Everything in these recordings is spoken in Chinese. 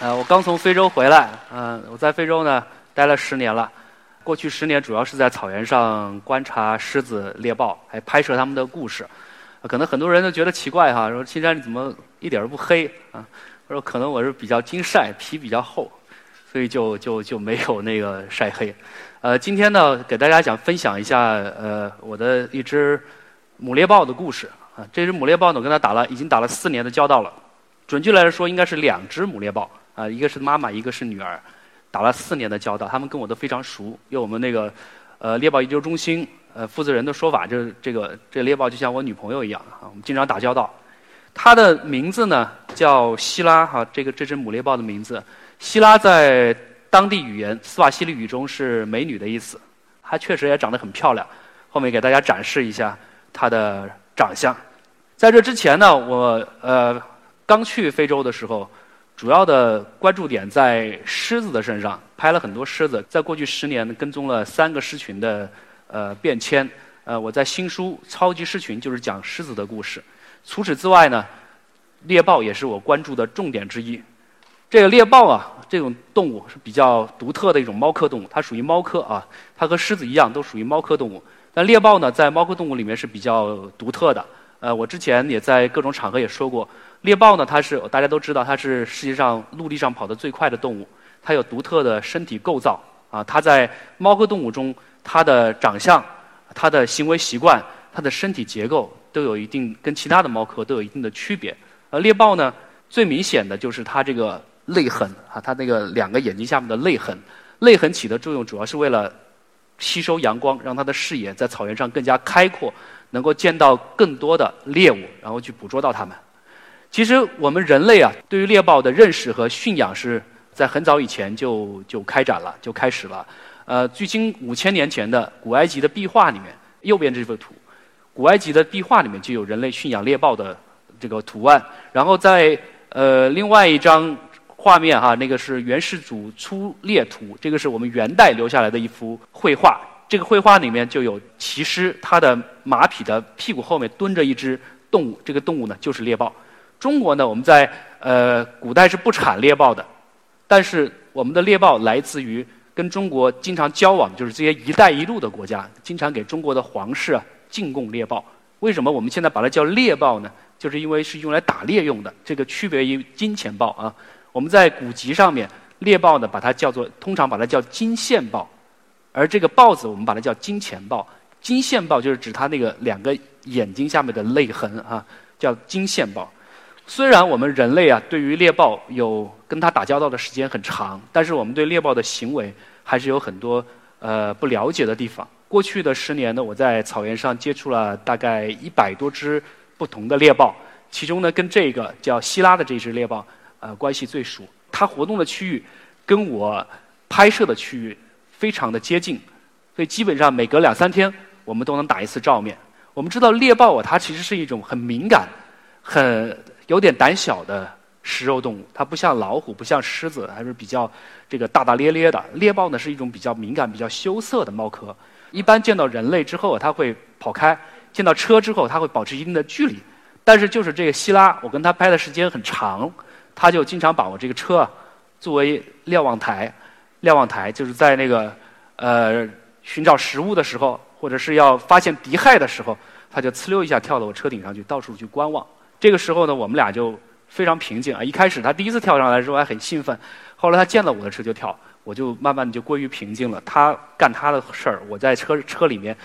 呃，我刚从非洲回来，嗯、我在非洲呢待了十年了。过去十年主要是在草原上观察狮子、猎豹，还拍摄他们的故事。可能很多人都觉得奇怪哈，说青山你怎么一点儿都不黑啊？我说可能我是比较经晒，皮比较厚，所以就就就没有那个晒黑。呃，今天呢，给大家讲分享一下呃我的一只母猎豹的故事啊。这只母猎豹呢，我跟它打了已经打了四年的交道了。准确来说，应该是两只母猎豹啊、一个是妈妈，一个是女儿，打了四年的交道，他们跟我都非常熟。用我们那个呃猎豹研究中心呃负责人的说法，就是这个这猎豹就像我女朋友一样啊，我们经常打交道。它的名字呢叫希拉哈、这个这只母猎豹的名字，希拉在当地语言斯瓦希里语中是美女的意思。她确实也长得很漂亮，后面给大家展示一下她的长相。在这之前呢，我呃刚去非洲的时候，主要的关注点在狮子的身上，拍了很多狮子。在过去十年，跟踪了三个狮群的呃变迁。呃，我在新书《超级狮群》就是讲狮子的故事。除此之外呢，猎豹也是我关注的重点之一。这个猎豹啊，这种动物是比较独特的一种猫科动物，它属于猫科啊，它和狮子一样都属于猫科动物。但猎豹呢，在猫科动物里面是比较独特的。呃，我之前也在各种场合也说过，猎豹呢，它是大家都知道，它是世界上陆地上跑得最快的动物，它有独特的身体构造啊，它在猫科动物中，它的长相、它的行为习惯、它的身体结构都有一定跟其他的猫科都有一定的区别。而猎豹呢，最明显的就是它这个泪痕啊，它那个两个眼睛下面的泪痕，泪痕起的作用主要是为了吸收阳光，让它的视野在草原上更加开阔，能够见到更多的猎物，然后去捕捉到它们。其实我们人类啊，对于猎豹的认识和驯养是在很早以前就就开展了，就开始了。呃，距今五千年前的古埃及的壁画里面，右边这幅图，古埃及的壁画里面就有人类驯养猎豹的这个图案。然后在呃另外一张画面哈，那个是元世祖出猎图，这个是我们元代留下来的一幅绘画。这个绘画里面就有骑师，他的马匹的屁股后面蹲着一只动物，这个动物呢就是猎豹。中国呢，我们在呃古代是不产猎豹的，但是我们的猎豹来自于跟中国经常交往，就是这些“一带一路”的国家，经常给中国的皇室啊进贡猎豹。为什么我们现在把它叫猎豹呢？就是因为是用来打猎用的，这个区别于金钱豹啊。我们在古籍上面，猎豹呢把它叫做，通常把它叫金线豹，而这个豹子我们把它叫金钱豹。金线豹就是指它那个两个眼睛下面的泪痕啊，叫金线豹。虽然我们人类啊对于猎豹有跟它打交道的时间很长，但是我们对猎豹的行为还是有很多呃不了解的地方。过去的十年呢，我在草原上接触了大概一百多只不同的猎豹，其中呢跟这个叫希拉的这只猎豹呃关系最熟。它活动的区域跟我拍摄的区域非常的接近，所以基本上每隔两三天我们都能打一次照面。我们知道猎豹啊，它其实是一种很敏感、很有点胆小的食肉动物，它不像老虎，不像狮子，还是比较这个大大咧咧的。猎豹呢是一种比较敏感、比较羞涩的猫科，一般见到人类之后它会跑开，见到车之后它会保持一定的距离。但是就是这个希拉，我跟它拍的时间很长，它就经常把我这个车啊作为瞭望台，瞭望台就是在那个呃寻找食物的时候，或者是要发现敌害的时候，他就呲溜一下跳到我车顶上去，到处去观望。这个时候呢，我们俩就非常平静啊。一开始他第一次跳上来的时候还很兴奋，后来他见了我的车就跳，我就慢慢的就归于平静了。他干他的事儿，我在车车里面，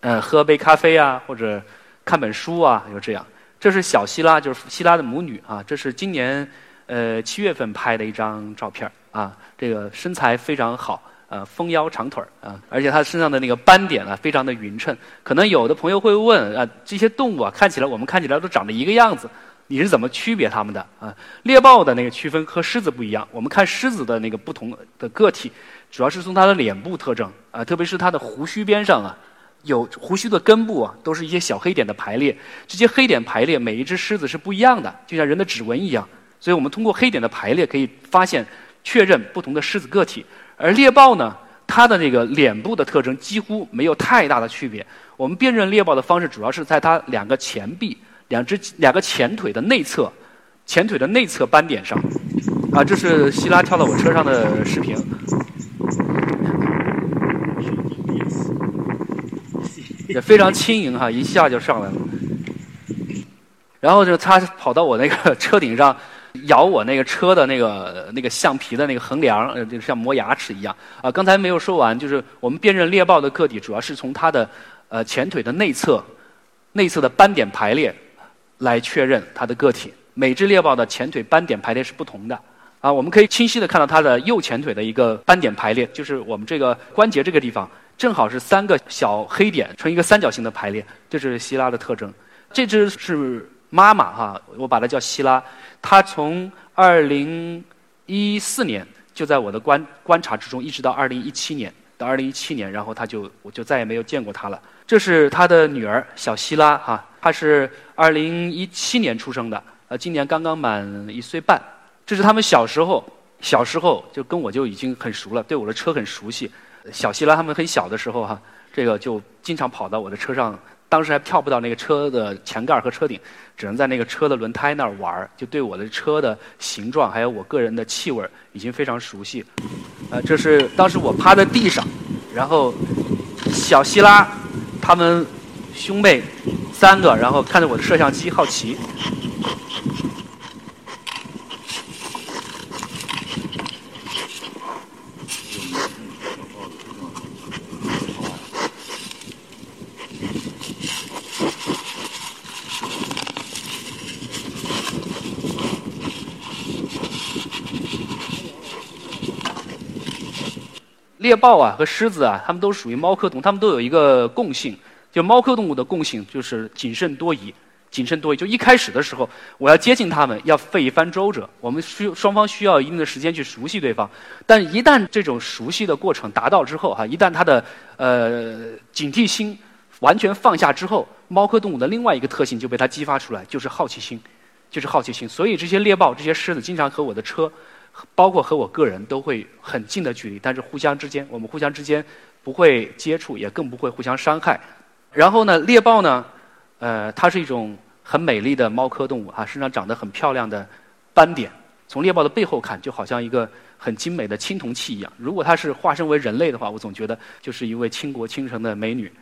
呃，喝杯咖啡啊，或者看本书啊，就这样。这是小希拉，就是希拉的母女啊。这是今年呃七月份拍的一张照片啊。这个身材非常好，呃，丰腰长腿儿啊，而且它身上的那个斑点啊，非常的匀称。可能有的朋友会问啊，这些动物啊，看起来我们看起来都长得一个样子，你是怎么区别它们的啊？猎豹的那个区分和狮子不一样。我们看狮子的那个不同的个体，主要是从它的脸部特征啊，特别是它的胡须边上啊，有胡须的根部啊，都是一些小黑点的排列。这些黑点排列，每一只狮子是不一样的，就像人的指纹一样。所以我们通过黑点的排列可以发现、确认不同的狮子个体。而猎豹呢，它的那个脸部的特征几乎没有太大的区别。我们辨认猎豹的方式主要是在它两个前臂、两只两个前腿的内侧、前腿的内侧斑点上。啊，这是希拉跳到我车上的视频，也非常轻盈哈，一下就上来了。然后就它跑到我那个车顶上。咬我那个车的那个那个橡皮的那个横梁，呃，就像磨牙齿一样。啊，刚才没有说完，就是我们辨认猎豹的个体，主要是从它的呃前腿的内侧、内侧的斑点排列来确认它的个体。每只猎豹的前腿斑点排列是不同的。啊，我们可以清晰的看到它的右前腿的一个斑点排列，就是我们这个关节这个地方，正好是三个小黑点成一个三角形的排列，这是希拉的特征。这只是。妈妈哈，我把她叫希拉，她从二零一四年就在我的观观察之中，一直到二零一七年，到二零一七年，然后她就我就再也没有见过她了。这是她的女儿小希拉哈，她是二零一七年出生的，呃，今年刚刚满一岁半。这是他们小时候，小时候就跟我就已经很熟了，对我的车很熟悉。小希拉他们很小的时候哈，这个就经常跑到我的车上。当时还跳不到那个车的前盖和车顶，只能在那个车的轮胎那儿玩儿就对我的车的形状还有我个人的气味已经非常熟悉。呃，这是当时我趴在地上，然后小希拉他们兄妹三个，然后看着我的摄像机好奇。猎豹啊和狮子啊，它们都属于猫科动物，它们都有一个共性，就猫科动物的共性就是谨慎多疑。谨慎多疑，就一开始的时候，我要接近它们，要费一番周折。我们需双方需要一定的时间去熟悉对方。但一旦这种熟悉的过程达到之后，哈，一旦它的呃警惕心完全放下之后，猫科动物的另外一个特性就被它激发出来，就是好奇心，就是好奇心。所以这些猎豹、这些狮子经常和我的车。包括和我个人都会很近的距离，但是互相之间，我们互相之间不会接触，也更不会互相伤害。然后呢，猎豹呢，呃，它是一种很美丽的猫科动物啊，身上长得很漂亮的斑点。从猎豹的背后看，就好像一个很精美的青铜器一样。如果它是化身为人类的话，我总觉得就是一位倾国倾城的美女。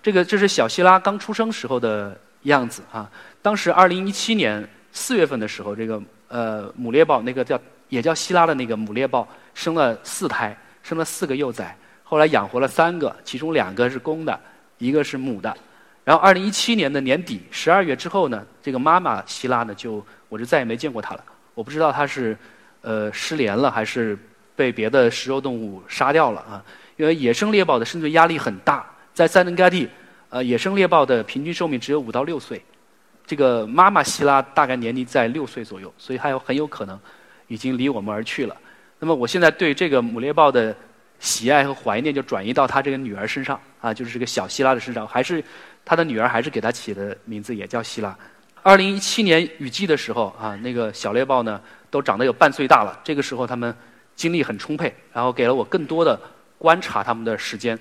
这个这是小希拉刚出生时候的样子啊。当时二零一七年四月份的时候，这个呃母猎豹那个叫。也叫希拉的那个母猎豹生了四胎，生了四个幼崽，后来养活了三个，其中两个是公的，一个是母的。然后二零一七年的年底十二月之后呢，这个妈妈希拉呢就我就再也没见过她了。我不知道她是呃失联了还是被别的食肉动物杀掉了啊？因为野生猎豹的生存压力很大，在塞伦盖蒂，呃野生猎豹的平均寿命只有五到六岁，这个妈妈希拉大概年龄在六岁左右，所以还有很有可能。已经离我们而去了。那么，我现在对这个母猎豹的喜爱和怀念就转移到他这个女儿身上啊，就是这个小希拉的身上。还是他的女儿，还是给他起的名字也叫希拉。二零一七年雨季的时候啊，那个小猎豹呢都长得有半岁大了。这个时候，他们精力很充沛，然后给了我更多的观察他们的时间。